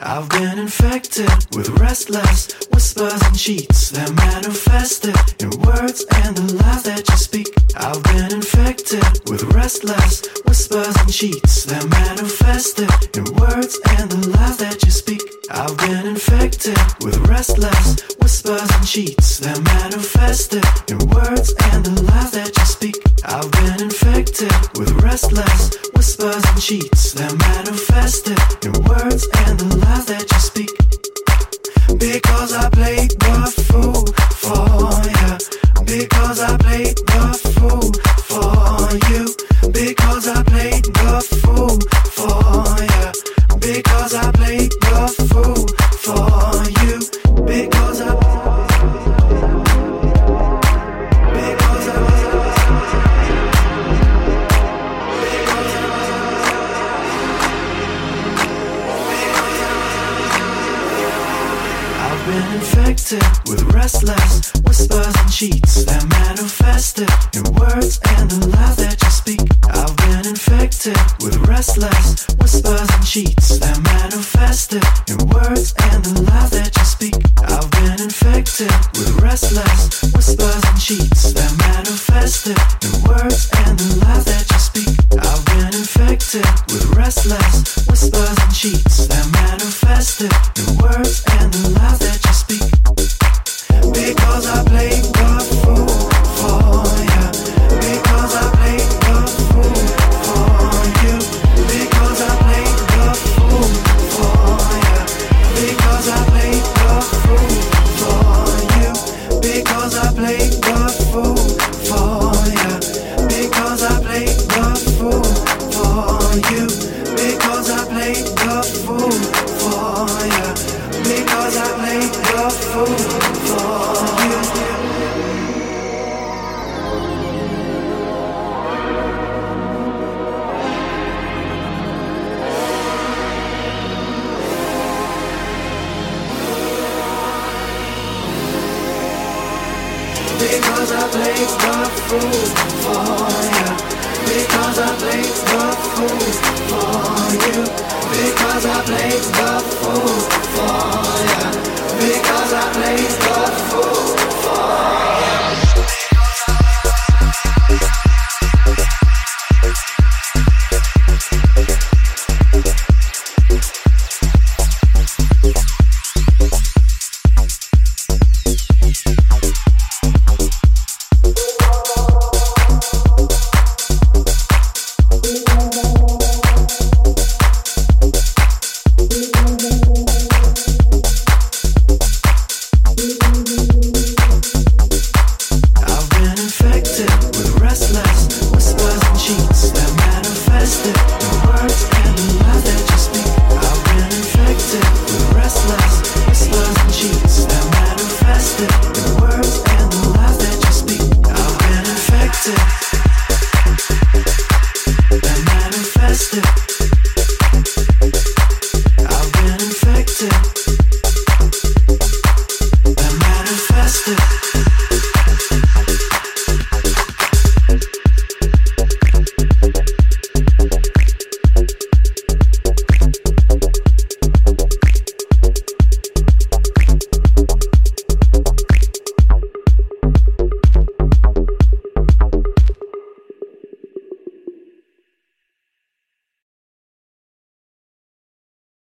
I've been infected with restless whispers and cheats that manifested in words and the lies that you speak. I've been infected with restless whispers and cheats that manifested in words and the lies that you speak. I've been infected with restless whispers and cheats that manifested in words the fool for been infected with restless whispers and cheats that manifested in words and the lies that you speak. I've been infected with restless whispers and cheats that manifested in words and the lies that you speak. I've been infected with restless whispers and cheats that manifested you. Because I played the fool for you. Because I played the fool for you. Because I played the fool for you. Because I played the fool